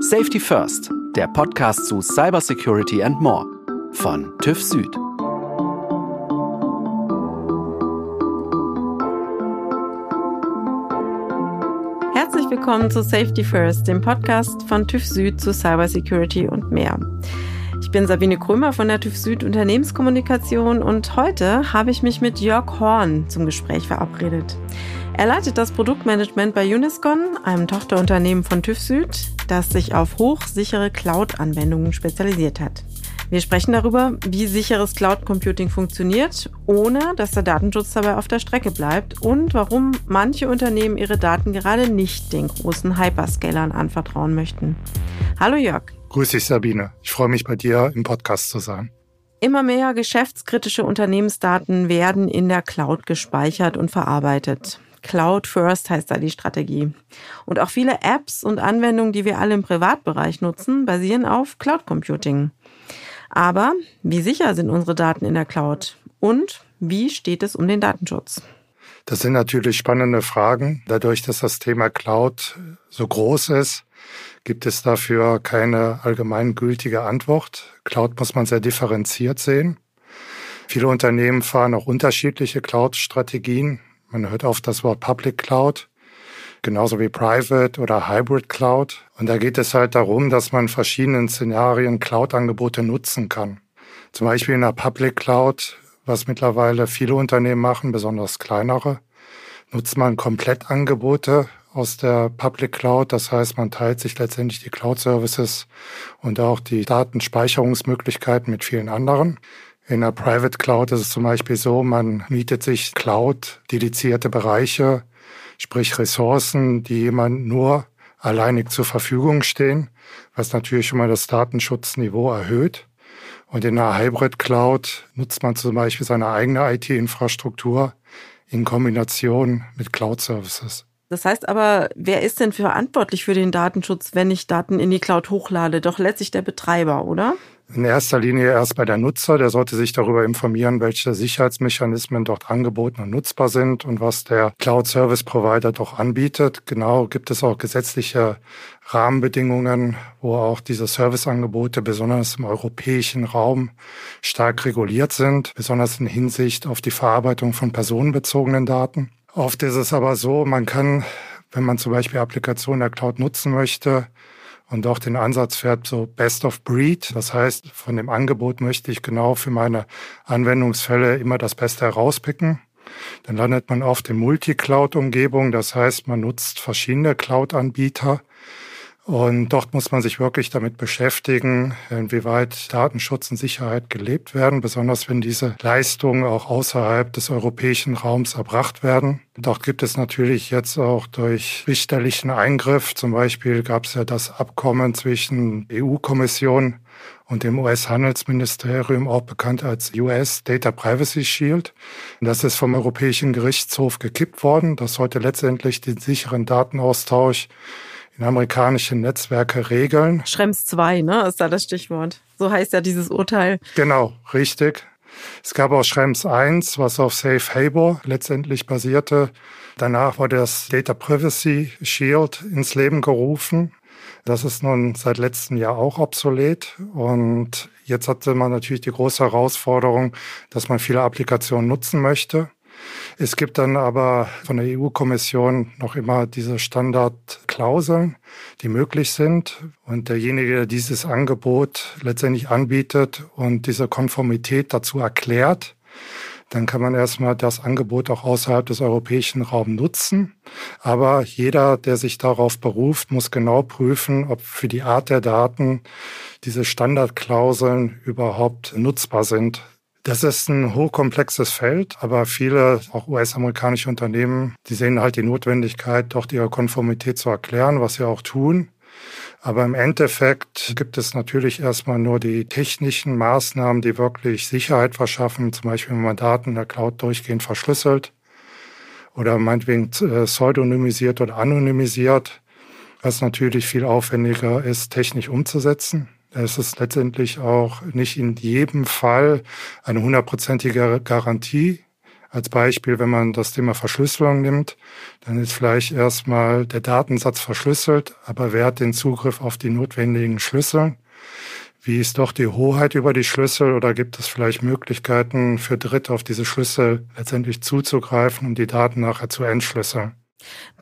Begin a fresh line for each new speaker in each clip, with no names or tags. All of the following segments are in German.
Safety First, der Podcast zu Cybersecurity and More von TÜV Süd.
Herzlich willkommen zu Safety First, dem Podcast von TÜV Süd zu Cybersecurity und mehr. Ich bin Sabine Krömer von der TÜV Süd Unternehmenskommunikation und heute habe ich mich mit Jörg Horn zum Gespräch verabredet. Er leitet das Produktmanagement bei Uniscon, einem Tochterunternehmen von TÜV Süd, das sich auf hochsichere Cloud-Anwendungen spezialisiert hat. Wir sprechen darüber, wie sicheres Cloud Computing funktioniert, ohne dass der Datenschutz dabei auf der Strecke bleibt und warum manche Unternehmen ihre Daten gerade nicht den großen Hyperscalern anvertrauen möchten. Hallo Jörg.
Grüß dich Sabine. Ich freue mich bei dir im Podcast zu sein.
Immer mehr geschäftskritische Unternehmensdaten werden in der Cloud gespeichert und verarbeitet. Cloud First heißt da die Strategie. Und auch viele Apps und Anwendungen, die wir alle im Privatbereich nutzen, basieren auf Cloud Computing. Aber wie sicher sind unsere Daten in der Cloud? Und wie steht es um den Datenschutz?
Das sind natürlich spannende Fragen. Dadurch, dass das Thema Cloud so groß ist, gibt es dafür keine allgemeingültige Antwort. Cloud muss man sehr differenziert sehen. Viele Unternehmen fahren auch unterschiedliche Cloud-Strategien. Man hört oft das Wort Public Cloud, genauso wie Private oder Hybrid Cloud. Und da geht es halt darum, dass man verschiedenen Szenarien Cloud-Angebote nutzen kann. Zum Beispiel in der Public Cloud, was mittlerweile viele Unternehmen machen, besonders kleinere, nutzt man Komplettangebote aus der Public Cloud. Das heißt, man teilt sich letztendlich die Cloud-Services und auch die Datenspeicherungsmöglichkeiten mit vielen anderen. In der Private Cloud ist es zum Beispiel so, man mietet sich Cloud-dedizierte Bereiche, sprich Ressourcen, die jemand nur alleinig zur Verfügung stehen, was natürlich schon mal das Datenschutzniveau erhöht. Und in der Hybrid Cloud nutzt man zum Beispiel seine eigene IT-Infrastruktur in Kombination mit Cloud-Services.
Das heißt aber, wer ist denn verantwortlich für den Datenschutz, wenn ich Daten in die Cloud hochlade? Doch letztlich der Betreiber, oder?
In erster Linie erst bei der Nutzer, der sollte sich darüber informieren, welche Sicherheitsmechanismen dort angeboten und nutzbar sind und was der Cloud Service Provider doch anbietet. Genau gibt es auch gesetzliche Rahmenbedingungen, wo auch diese Serviceangebote besonders im europäischen Raum stark reguliert sind, besonders in Hinsicht auf die Verarbeitung von personenbezogenen Daten. Oft ist es aber so, man kann, wenn man zum Beispiel Applikationen der Cloud nutzen möchte, und auch den Ansatz fährt so Best of Breed. Das heißt, von dem Angebot möchte ich genau für meine Anwendungsfälle immer das Beste herauspicken. Dann landet man oft in Multi-Cloud-Umgebung. Das heißt, man nutzt verschiedene Cloud-Anbieter und dort muss man sich wirklich damit beschäftigen, inwieweit Datenschutz und Sicherheit gelebt werden, besonders wenn diese Leistungen auch außerhalb des europäischen Raums erbracht werden. Dort gibt es natürlich jetzt auch durch richterlichen Eingriff, zum Beispiel gab es ja das Abkommen zwischen EU-Kommission und dem US-Handelsministerium, auch bekannt als US Data Privacy Shield. Das ist vom Europäischen Gerichtshof gekippt worden. Das sollte letztendlich den sicheren Datenaustausch in amerikanischen Netzwerke regeln.
Schrems 2, ne, ist da das Stichwort. So heißt ja dieses Urteil.
Genau, richtig. Es gab auch Schrems 1, was auf Safe Harbor letztendlich basierte. Danach wurde das Data Privacy Shield ins Leben gerufen. Das ist nun seit letztem Jahr auch obsolet. Und jetzt hatte man natürlich die große Herausforderung, dass man viele Applikationen nutzen möchte. Es gibt dann aber von der EU-Kommission noch immer diese Standardklauseln, die möglich sind. Und derjenige, der dieses Angebot letztendlich anbietet und diese Konformität dazu erklärt, dann kann man erstmal das Angebot auch außerhalb des europäischen Raums nutzen. Aber jeder, der sich darauf beruft, muss genau prüfen, ob für die Art der Daten diese Standardklauseln überhaupt nutzbar sind. Das ist ein hochkomplexes Feld, aber viele, auch US-amerikanische Unternehmen, die sehen halt die Notwendigkeit, doch ihre Konformität zu erklären, was sie auch tun. Aber im Endeffekt gibt es natürlich erstmal nur die technischen Maßnahmen, die wirklich Sicherheit verschaffen. Zum Beispiel, wenn man Daten in der Cloud durchgehend verschlüsselt oder meinetwegen äh, pseudonymisiert oder anonymisiert, was natürlich viel aufwendiger ist, technisch umzusetzen. Es ist letztendlich auch nicht in jedem Fall eine hundertprozentige Garantie, Als Beispiel, wenn man das Thema Verschlüsselung nimmt, dann ist vielleicht erstmal der Datensatz verschlüsselt, aber wer hat den Zugriff auf die notwendigen Schlüssel? Wie ist doch die Hoheit über die Schlüssel oder gibt es vielleicht Möglichkeiten für Dritte auf diese Schlüssel letztendlich zuzugreifen, um die Daten nachher zu entschlüsseln?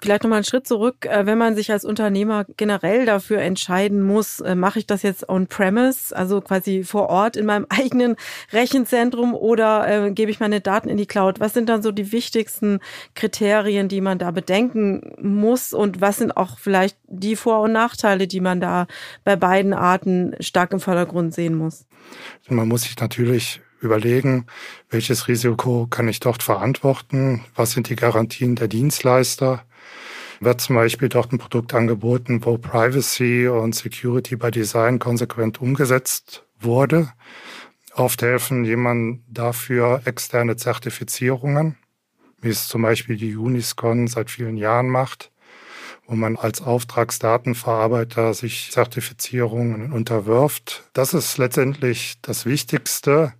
Vielleicht nochmal einen Schritt zurück, äh, wenn man sich als Unternehmer generell dafür entscheiden muss, äh, mache ich das jetzt on-premise, also quasi vor Ort in meinem eigenen Rechenzentrum oder äh, gebe ich meine Daten in die Cloud? Was sind dann so die wichtigsten Kriterien, die man da bedenken muss und was sind auch vielleicht die Vor- und Nachteile, die man da bei beiden Arten stark im Vordergrund sehen muss?
Man muss sich natürlich überlegen, welches Risiko kann ich dort verantworten, was sind die Garantien der Dienstleister. Wird zum Beispiel dort ein Produkt angeboten, wo Privacy und Security by Design konsequent umgesetzt wurde. Oft helfen jemand dafür externe Zertifizierungen, wie es zum Beispiel die Uniscon seit vielen Jahren macht wo man als Auftragsdatenverarbeiter sich Zertifizierungen unterwirft. Das ist letztendlich das Wichtigste,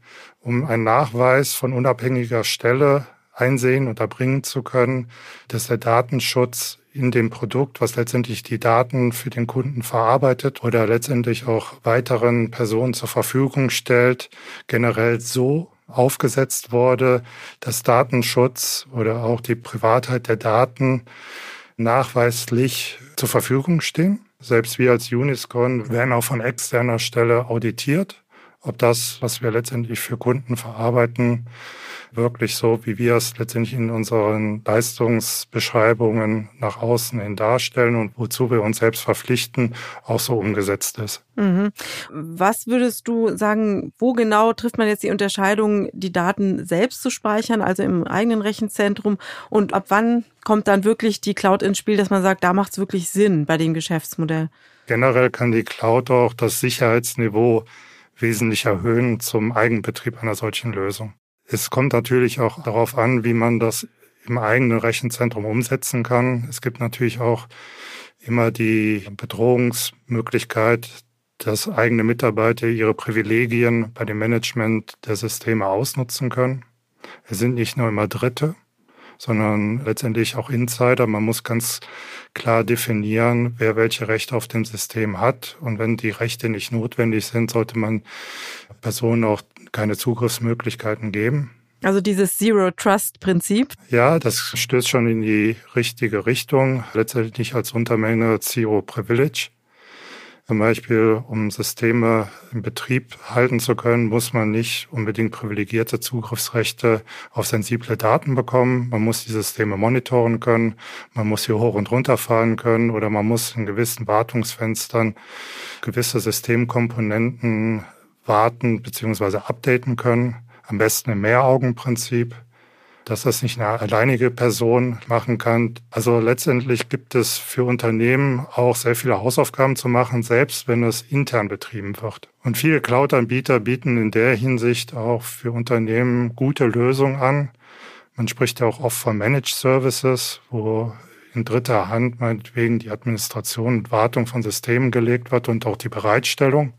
um einen Nachweis von unabhängiger Stelle einsehen und erbringen zu können, dass der Datenschutz in dem Produkt, was letztendlich die Daten für den Kunden verarbeitet oder letztendlich auch weiteren Personen zur Verfügung stellt, generell so aufgesetzt wurde, dass Datenschutz oder auch die Privatheit der Daten nachweislich zur Verfügung stehen. Selbst wir als Uniscon werden auch von externer Stelle auditiert, ob das, was wir letztendlich für Kunden verarbeiten, wirklich so, wie wir es letztendlich in unseren Leistungsbeschreibungen nach außen hin darstellen und wozu wir uns selbst verpflichten, auch so umgesetzt ist.
Mhm. Was würdest du sagen, wo genau trifft man jetzt die Unterscheidung, die Daten selbst zu speichern, also im eigenen Rechenzentrum und ab wann kommt dann wirklich die Cloud ins Spiel, dass man sagt, da macht es wirklich Sinn bei dem Geschäftsmodell?
Generell kann die Cloud auch das Sicherheitsniveau wesentlich erhöhen zum Eigenbetrieb einer solchen Lösung. Es kommt natürlich auch darauf an, wie man das im eigenen Rechenzentrum umsetzen kann. Es gibt natürlich auch immer die Bedrohungsmöglichkeit, dass eigene Mitarbeiter ihre Privilegien bei dem Management der Systeme ausnutzen können. Es sind nicht nur immer Dritte, sondern letztendlich auch Insider. Man muss ganz klar definieren, wer welche Rechte auf dem System hat. Und wenn die Rechte nicht notwendig sind, sollte man Personen auch keine Zugriffsmöglichkeiten geben.
Also dieses Zero Trust Prinzip?
Ja, das stößt schon in die richtige Richtung. Letztendlich als Untermenge Zero Privilege. Zum Beispiel, um Systeme in Betrieb halten zu können, muss man nicht unbedingt privilegierte Zugriffsrechte auf sensible Daten bekommen. Man muss die Systeme monitoren können, man muss sie hoch und runter fahren können oder man muss in gewissen Wartungsfenstern gewisse Systemkomponenten warten bzw. updaten können. Am besten im Mehraugenprinzip, dass das nicht eine alleinige Person machen kann. Also letztendlich gibt es für Unternehmen auch sehr viele Hausaufgaben zu machen, selbst wenn es intern betrieben wird. Und viele Cloud-Anbieter bieten in der Hinsicht auch für Unternehmen gute Lösungen an. Man spricht ja auch oft von Managed Services, wo in dritter Hand meinetwegen die Administration und Wartung von Systemen gelegt wird und auch die Bereitstellung.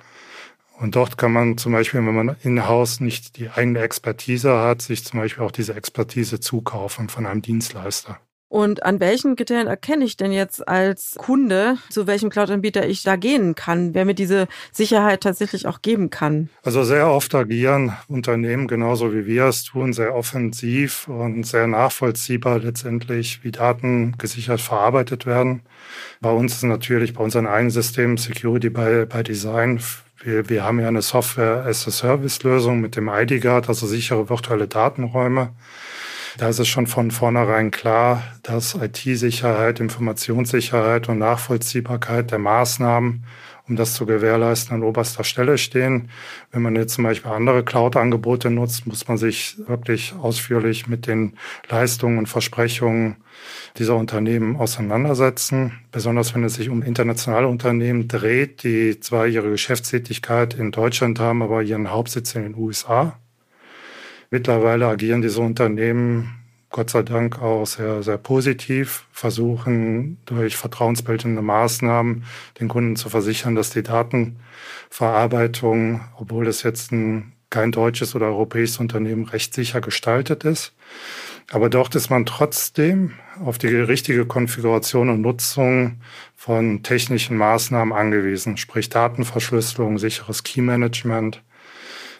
Und dort kann man zum Beispiel, wenn man in-house nicht die eigene Expertise hat, sich zum Beispiel auch diese Expertise zukaufen von einem Dienstleister.
Und an welchen Kriterien erkenne ich denn jetzt als Kunde, zu welchem Cloud-Anbieter ich da gehen kann, wer mir diese Sicherheit tatsächlich auch geben kann?
Also sehr oft agieren Unternehmen genauso wie wir es tun, sehr offensiv und sehr nachvollziehbar letztendlich, wie Daten gesichert verarbeitet werden. Bei uns ist natürlich bei unseren eigenen Systemen Security by, by Design wir, wir haben ja eine Software-as-a-Service-Lösung mit dem ID-Guard, also sichere virtuelle Datenräume. Da ist es schon von vornherein klar, dass IT-Sicherheit, Informationssicherheit und Nachvollziehbarkeit der Maßnahmen, um das zu gewährleisten, an oberster Stelle stehen. Wenn man jetzt zum Beispiel andere Cloud-Angebote nutzt, muss man sich wirklich ausführlich mit den Leistungen und Versprechungen dieser Unternehmen auseinandersetzen, besonders wenn es sich um internationale Unternehmen dreht, die zwar ihre Geschäftstätigkeit in Deutschland haben, aber ihren Hauptsitz in den USA. Mittlerweile agieren diese Unternehmen Gott sei Dank auch sehr, sehr positiv, versuchen durch vertrauensbildende Maßnahmen den Kunden zu versichern, dass die Datenverarbeitung, obwohl es jetzt ein kein deutsches oder europäisches Unternehmen rechtssicher gestaltet ist. Aber dort ist man trotzdem auf die richtige Konfiguration und Nutzung von technischen Maßnahmen angewiesen, sprich Datenverschlüsselung, sicheres Key-Management,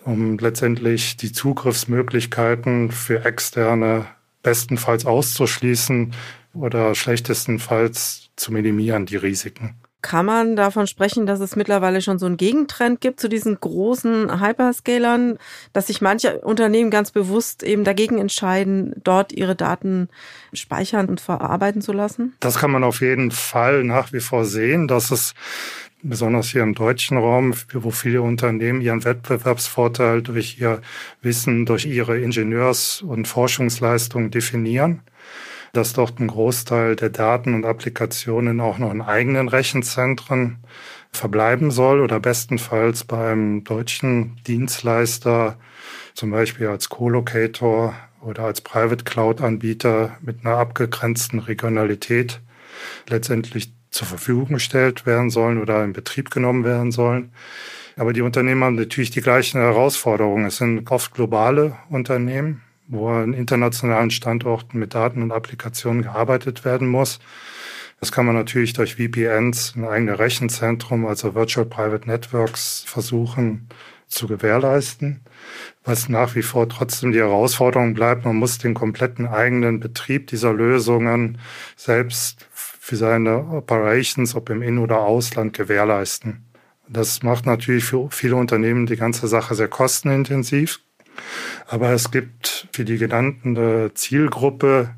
um letztendlich die Zugriffsmöglichkeiten für externe bestenfalls auszuschließen oder schlechtestenfalls zu minimieren, die Risiken.
Kann man davon sprechen, dass es mittlerweile schon so einen Gegentrend gibt zu diesen großen Hyperscalern, dass sich manche Unternehmen ganz bewusst eben dagegen entscheiden, dort ihre Daten speichern und verarbeiten zu lassen?
Das kann man auf jeden Fall nach wie vor sehen, dass es besonders hier im deutschen Raum, wo viele Unternehmen ihren Wettbewerbsvorteil durch ihr Wissen, durch ihre Ingenieurs- und Forschungsleistungen definieren dass dort ein Großteil der Daten und Applikationen auch noch in eigenen Rechenzentren verbleiben soll oder bestenfalls beim deutschen Dienstleister, zum Beispiel als Co-Locator oder als Private Cloud-Anbieter mit einer abgegrenzten Regionalität letztendlich zur Verfügung gestellt werden sollen oder in Betrieb genommen werden sollen. Aber die Unternehmen haben natürlich die gleichen Herausforderungen. Es sind oft globale Unternehmen wo an internationalen Standorten mit Daten und Applikationen gearbeitet werden muss. Das kann man natürlich durch VPNs, ein eigenes Rechenzentrum, also Virtual Private Networks, versuchen zu gewährleisten. Was nach wie vor trotzdem die Herausforderung bleibt, man muss den kompletten eigenen Betrieb dieser Lösungen selbst für seine Operations, ob im In- oder Ausland, gewährleisten. Das macht natürlich für viele Unternehmen die ganze Sache sehr kostenintensiv, aber es gibt für die genannte Zielgruppe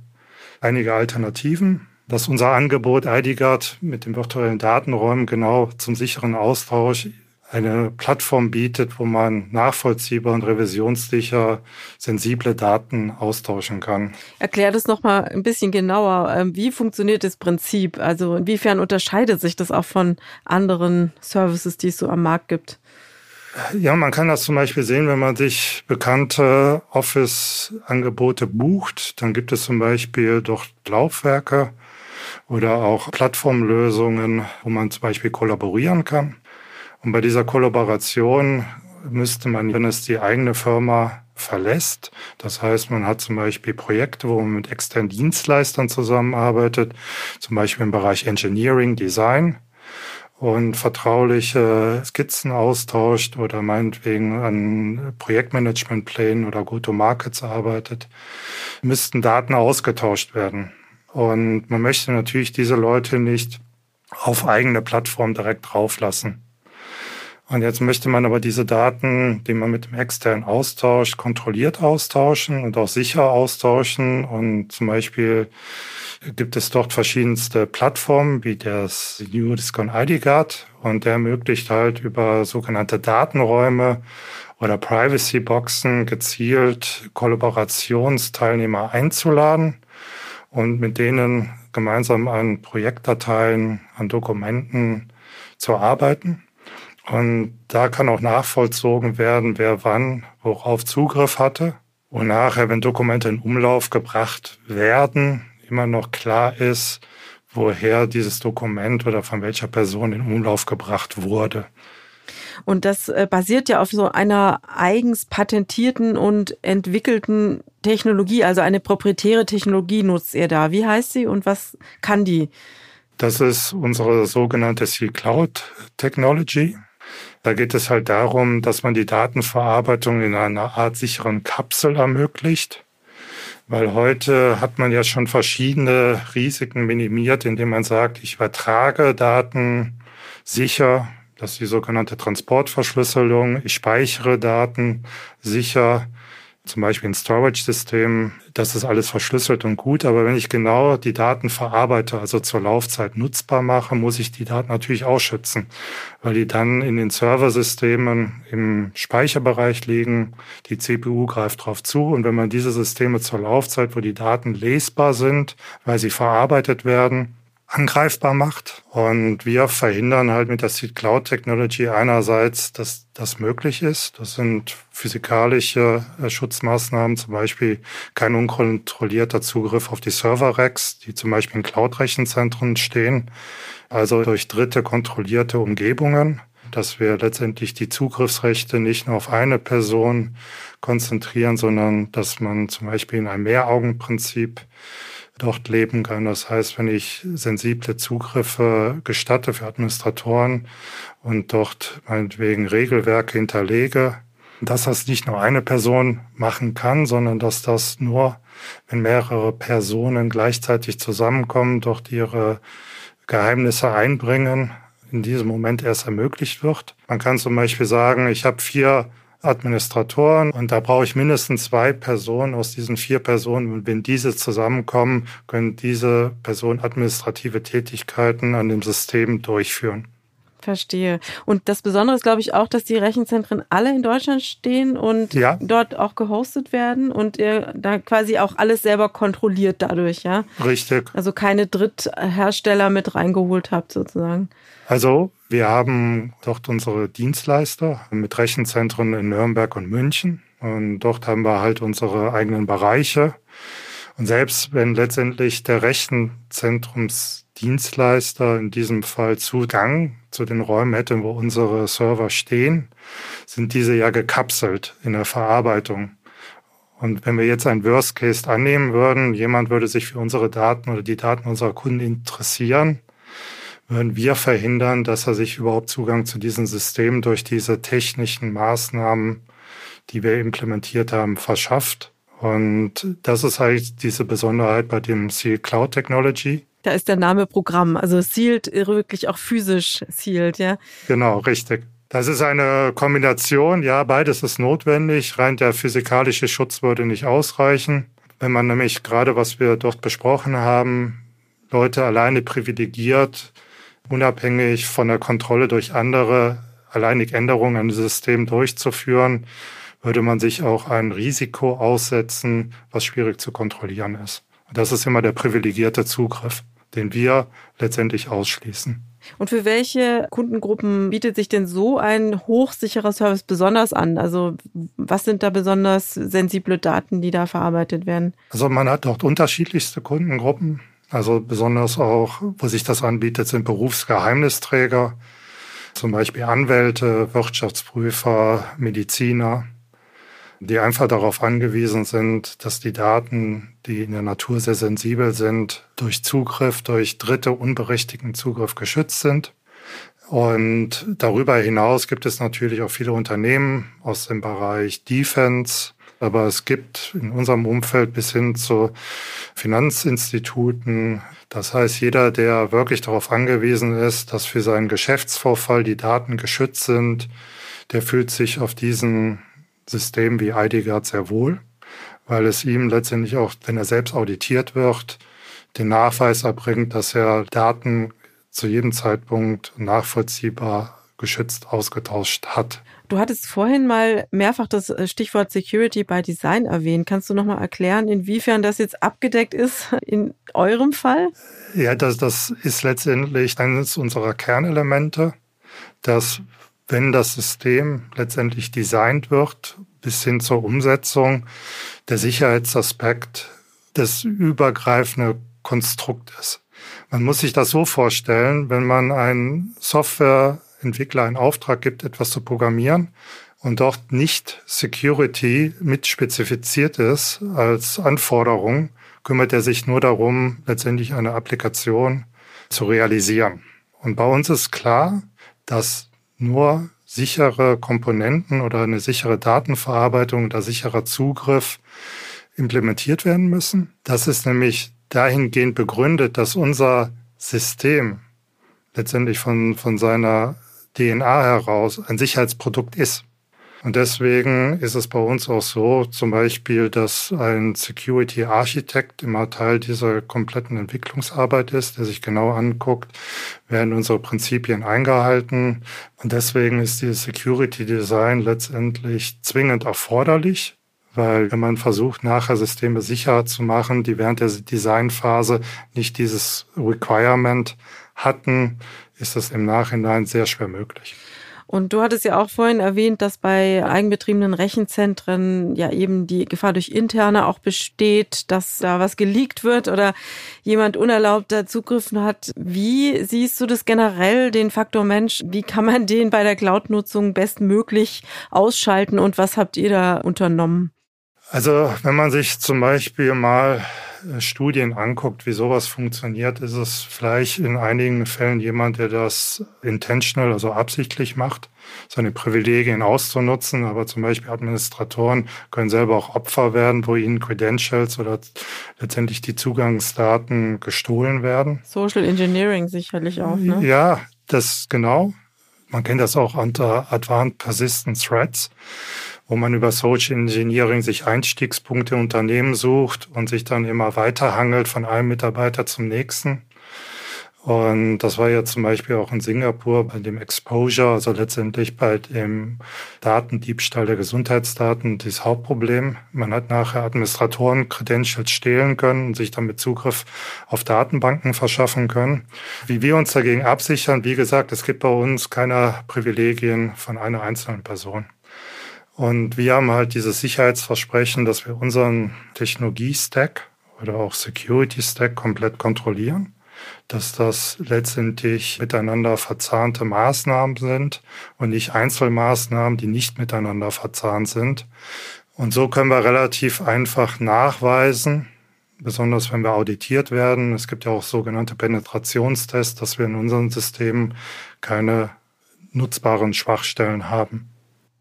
einige Alternativen. Dass unser Angebot IDGuard mit den virtuellen Datenräumen genau zum sicheren Austausch eine Plattform bietet, wo man nachvollziehbar und revisionssicher sensible Daten austauschen kann.
Erklär das nochmal ein bisschen genauer. Ähm, wie funktioniert das Prinzip? Also inwiefern unterscheidet sich das auch von anderen Services, die es so am Markt gibt?
Ja, man kann das zum Beispiel sehen, wenn man sich bekannte Office-Angebote bucht. Dann gibt es zum Beispiel doch Laufwerke oder auch Plattformlösungen, wo man zum Beispiel kollaborieren kann. Und bei dieser Kollaboration müsste man, wenn es die eigene Firma verlässt, das heißt, man hat zum Beispiel Projekte, wo man mit externen Dienstleistern zusammenarbeitet, zum Beispiel im Bereich Engineering, Design, und vertrauliche Skizzen austauscht oder meinetwegen an Projektmanagementplänen oder Go-to-Markets arbeitet, müssten Daten ausgetauscht werden. Und man möchte natürlich diese Leute nicht auf eigene Plattform direkt drauflassen. Und jetzt möchte man aber diese Daten, die man mit dem externen austauscht, kontrolliert austauschen und auch sicher austauschen und zum Beispiel gibt es dort verschiedenste Plattformen wie das New Discon ID Guard und der ermöglicht halt über sogenannte Datenräume oder Privacy Boxen gezielt Kollaborationsteilnehmer einzuladen und mit denen gemeinsam an Projektdateien, an Dokumenten zu arbeiten. Und da kann auch nachvollzogen werden, wer wann worauf Zugriff hatte. Und nachher, wenn Dokumente in Umlauf gebracht werden, immer noch klar ist, woher dieses Dokument oder von welcher Person in Umlauf gebracht wurde.
Und das äh, basiert ja auf so einer eigens patentierten und entwickelten Technologie, also eine proprietäre Technologie nutzt ihr da. Wie heißt sie und was kann die?
Das ist unsere sogenannte C-Cloud Technology. Da geht es halt darum, dass man die Datenverarbeitung in einer Art sicheren Kapsel ermöglicht. Weil heute hat man ja schon verschiedene Risiken minimiert, indem man sagt, ich übertrage Daten sicher, das ist die sogenannte Transportverschlüsselung, ich speichere Daten sicher, zum Beispiel ein Storage-System, das ist alles verschlüsselt und gut, aber wenn ich genau die Daten verarbeite, also zur Laufzeit nutzbar mache, muss ich die Daten natürlich auch schützen, weil die dann in den Serversystemen im Speicherbereich liegen, die CPU greift drauf zu. Und wenn man diese Systeme zur Laufzeit, wo die Daten lesbar sind, weil sie verarbeitet werden, angreifbar macht. Und wir verhindern halt mit der Seed Cloud Technology einerseits, dass das möglich ist. Das sind physikalische äh, Schutzmaßnahmen, zum Beispiel kein unkontrollierter Zugriff auf die Server-Racks, die zum Beispiel in Cloud-Rechenzentren stehen, also durch dritte kontrollierte Umgebungen. dass wir letztendlich die Zugriffsrechte nicht nur auf eine Person konzentrieren, sondern dass man zum Beispiel in einem Mehraugenprinzip dort leben kann. Das heißt, wenn ich sensible Zugriffe gestatte für Administratoren und dort meinetwegen Regelwerke hinterlege, dass das nicht nur eine Person machen kann, sondern dass das nur, wenn mehrere Personen gleichzeitig zusammenkommen, dort ihre Geheimnisse einbringen, in diesem Moment erst ermöglicht wird. Man kann zum Beispiel sagen, ich habe vier Administratoren und da brauche ich mindestens zwei Personen aus diesen vier Personen. Und wenn diese zusammenkommen, können diese Personen administrative Tätigkeiten an dem System durchführen.
Verstehe. Und das Besondere ist, glaube ich, auch, dass die Rechenzentren alle in Deutschland stehen und ja. dort auch gehostet werden und ihr da quasi auch alles selber kontrolliert dadurch, ja?
Richtig.
Also keine Dritthersteller mit reingeholt habt, sozusagen.
Also wir haben dort unsere Dienstleister mit Rechenzentren in Nürnberg und München. Und dort haben wir halt unsere eigenen Bereiche. Und selbst wenn letztendlich der Rechenzentrumsdienstleister in diesem Fall Zugang zu den Räumen hätte, wo unsere Server stehen, sind diese ja gekapselt in der Verarbeitung. Und wenn wir jetzt ein Worst Case annehmen würden, jemand würde sich für unsere Daten oder die Daten unserer Kunden interessieren, würden wir verhindern, dass er sich überhaupt Zugang zu diesen Systemen durch diese technischen Maßnahmen, die wir implementiert haben, verschafft. Und das ist halt diese Besonderheit bei dem Seal Cloud Technology.
Da ist der Name Programm, also sealed wirklich auch physisch sealed, ja?
Genau, richtig. Das ist eine Kombination, ja, beides ist notwendig. Rein der physikalische Schutz würde nicht ausreichen. Wenn man nämlich gerade, was wir dort besprochen haben, Leute alleine privilegiert unabhängig von der Kontrolle durch andere alleinig Änderungen an dem System durchzuführen, würde man sich auch ein Risiko aussetzen, was schwierig zu kontrollieren ist. Und das ist immer der privilegierte Zugriff, den wir letztendlich ausschließen.
Und für welche Kundengruppen bietet sich denn so ein hochsicherer Service besonders an? Also was sind da besonders sensible Daten, die da verarbeitet werden?
Also man hat dort unterschiedlichste Kundengruppen. Also besonders auch, wo sich das anbietet, sind Berufsgeheimnisträger, zum Beispiel Anwälte, Wirtschaftsprüfer, Mediziner, die einfach darauf angewiesen sind, dass die Daten, die in der Natur sehr sensibel sind, durch Zugriff, durch dritte unberechtigten Zugriff geschützt sind. Und darüber hinaus gibt es natürlich auch viele Unternehmen aus dem Bereich Defense, aber es gibt in unserem Umfeld bis hin zu Finanzinstituten, das heißt, jeder, der wirklich darauf angewiesen ist, dass für seinen Geschäftsvorfall die Daten geschützt sind, der fühlt sich auf diesen System wie IDGuard sehr wohl, weil es ihm letztendlich auch, wenn er selbst auditiert wird, den Nachweis erbringt, dass er Daten zu jedem Zeitpunkt nachvollziehbar geschützt ausgetauscht hat.
Du hattest vorhin mal mehrfach das äh, Stichwort Security by Design erwähnt. Kannst du noch mal erklären, inwiefern das jetzt abgedeckt ist in eurem Fall?
Ja, das, das ist letztendlich eines unserer Kernelemente, dass wenn das System letztendlich designt wird, bis hin zur Umsetzung, der Sicherheitsaspekt das übergreifende Konstrukt ist. Man muss sich das so vorstellen, wenn man ein Software Entwickler einen Auftrag gibt, etwas zu programmieren und dort nicht Security mit spezifiziert ist als Anforderung, kümmert er sich nur darum, letztendlich eine Applikation zu realisieren. Und bei uns ist klar, dass nur sichere Komponenten oder eine sichere Datenverarbeitung oder sicherer Zugriff implementiert werden müssen. Das ist nämlich dahingehend begründet, dass unser System letztendlich von, von seiner DNA heraus ein Sicherheitsprodukt ist. Und deswegen ist es bei uns auch so, zum Beispiel, dass ein Security Architect immer Teil dieser kompletten Entwicklungsarbeit ist, der sich genau anguckt, werden unsere Prinzipien eingehalten. Und deswegen ist dieses Security Design letztendlich zwingend erforderlich, weil wenn man versucht, nachher Systeme sicher zu machen, die während der Designphase nicht dieses Requirement hatten, ist das im Nachhinein sehr schwer möglich.
Und du hattest ja auch vorhin erwähnt, dass bei eigenbetriebenen Rechenzentren ja eben die Gefahr durch interne auch besteht, dass da was geleakt wird oder jemand unerlaubter Zugriffen hat. Wie siehst du das generell, den Faktor Mensch? Wie kann man den bei der Cloud-Nutzung bestmöglich ausschalten und was habt ihr da unternommen?
Also wenn man sich zum Beispiel mal äh, Studien anguckt, wie sowas funktioniert, ist es vielleicht in einigen Fällen jemand, der das intentional, also absichtlich macht, seine Privilegien auszunutzen. Aber zum Beispiel Administratoren können selber auch Opfer werden, wo ihnen Credentials oder letztendlich die Zugangsdaten gestohlen werden.
Social Engineering sicherlich auch. Ne?
Ja, das genau. Man kennt das auch unter Advanced Persistent Threats wo man über Social Engineering sich Einstiegspunkte Unternehmen sucht und sich dann immer weiter hangelt von einem Mitarbeiter zum nächsten. Und das war ja zum Beispiel auch in Singapur bei dem Exposure, also letztendlich bei dem Datendiebstahl der Gesundheitsdaten, das Hauptproblem. Man hat nachher Administratoren Credentials stehlen können und sich damit Zugriff auf Datenbanken verschaffen können. Wie wir uns dagegen absichern, wie gesagt, es gibt bei uns keine Privilegien von einer einzelnen Person. Und wir haben halt dieses Sicherheitsversprechen, dass wir unseren Technologie-Stack oder auch Security-Stack komplett kontrollieren, dass das letztendlich miteinander verzahnte Maßnahmen sind und nicht Einzelmaßnahmen, die nicht miteinander verzahnt sind. Und so können wir relativ einfach nachweisen, besonders wenn wir auditiert werden. Es gibt ja auch sogenannte Penetrationstests, dass wir in unseren Systemen keine nutzbaren Schwachstellen haben.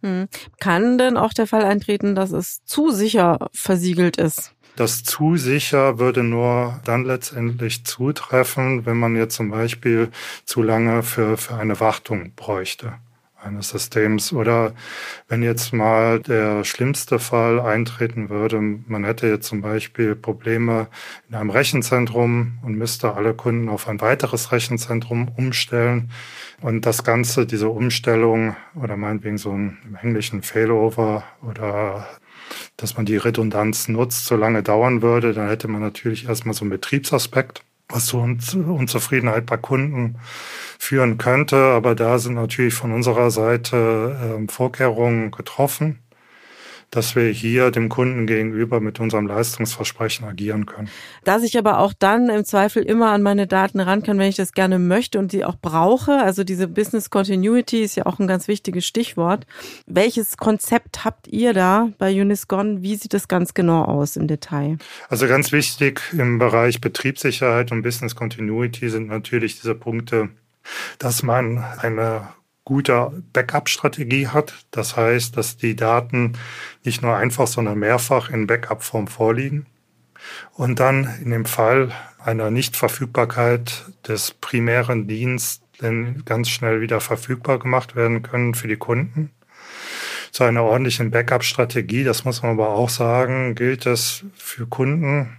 Hm. Kann denn auch der Fall eintreten, dass es zu sicher versiegelt ist?
Das zu sicher würde nur dann letztendlich zutreffen, wenn man jetzt zum Beispiel zu lange für, für eine Wartung bräuchte eines Systems. Oder wenn jetzt mal der schlimmste Fall eintreten würde, man hätte jetzt zum Beispiel Probleme in einem Rechenzentrum und müsste alle Kunden auf ein weiteres Rechenzentrum umstellen. Und das Ganze, diese Umstellung oder meinetwegen so ein im Englischen Failover oder dass man die Redundanz nutzt, so lange dauern würde, dann hätte man natürlich erstmal so einen Betriebsaspekt was zu Unzufriedenheit bei Kunden führen könnte. Aber da sind natürlich von unserer Seite äh, Vorkehrungen getroffen dass wir hier dem Kunden gegenüber mit unserem Leistungsversprechen agieren können.
Dass ich aber auch dann im Zweifel immer an meine Daten ran kann, wenn ich das gerne möchte und die auch brauche. Also diese Business Continuity ist ja auch ein ganz wichtiges Stichwort. Welches Konzept habt ihr da bei Uniscon? Wie sieht das ganz genau aus im Detail?
Also ganz wichtig im Bereich Betriebssicherheit und Business Continuity sind natürlich diese Punkte, dass man eine gute Backup-Strategie hat. Das heißt, dass die Daten nicht nur einfach, sondern mehrfach in Backup-Form vorliegen. Und dann in dem Fall einer Nichtverfügbarkeit des primären Dienstes ganz schnell wieder verfügbar gemacht werden können für die Kunden. Zu einer ordentlichen Backup-Strategie, das muss man aber auch sagen, gilt es für Kunden,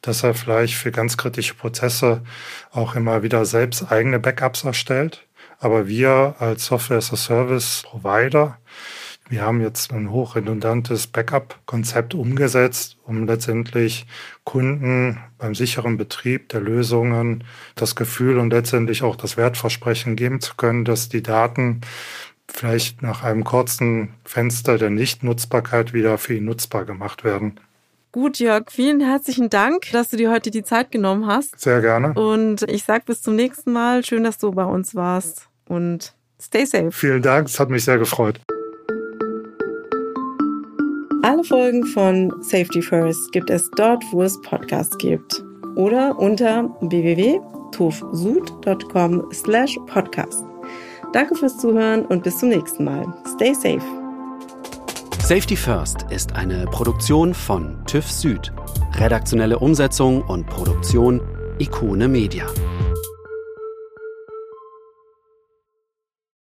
dass er vielleicht für ganz kritische Prozesse auch immer wieder selbst eigene Backups erstellt. Aber wir als Software as a Service Provider, wir haben jetzt ein hochredundantes Backup-Konzept umgesetzt, um letztendlich Kunden beim sicheren Betrieb der Lösungen das Gefühl und letztendlich auch das Wertversprechen geben zu können, dass die Daten vielleicht nach einem kurzen Fenster der Nichtnutzbarkeit wieder für ihn nutzbar gemacht werden.
Gut, Jörg, vielen herzlichen Dank, dass du dir heute die Zeit genommen hast.
Sehr gerne.
Und ich sag bis zum nächsten Mal. Schön, dass du bei uns warst und stay safe.
Vielen Dank, es hat mich sehr gefreut.
Alle Folgen von Safety First gibt es dort, wo es Podcasts gibt. Oder unter www.tufsud.com slash podcast. Danke fürs Zuhören und bis zum nächsten Mal. Stay safe.
Safety First ist eine Produktion von TÜV Süd. Redaktionelle Umsetzung und Produktion Ikone Media.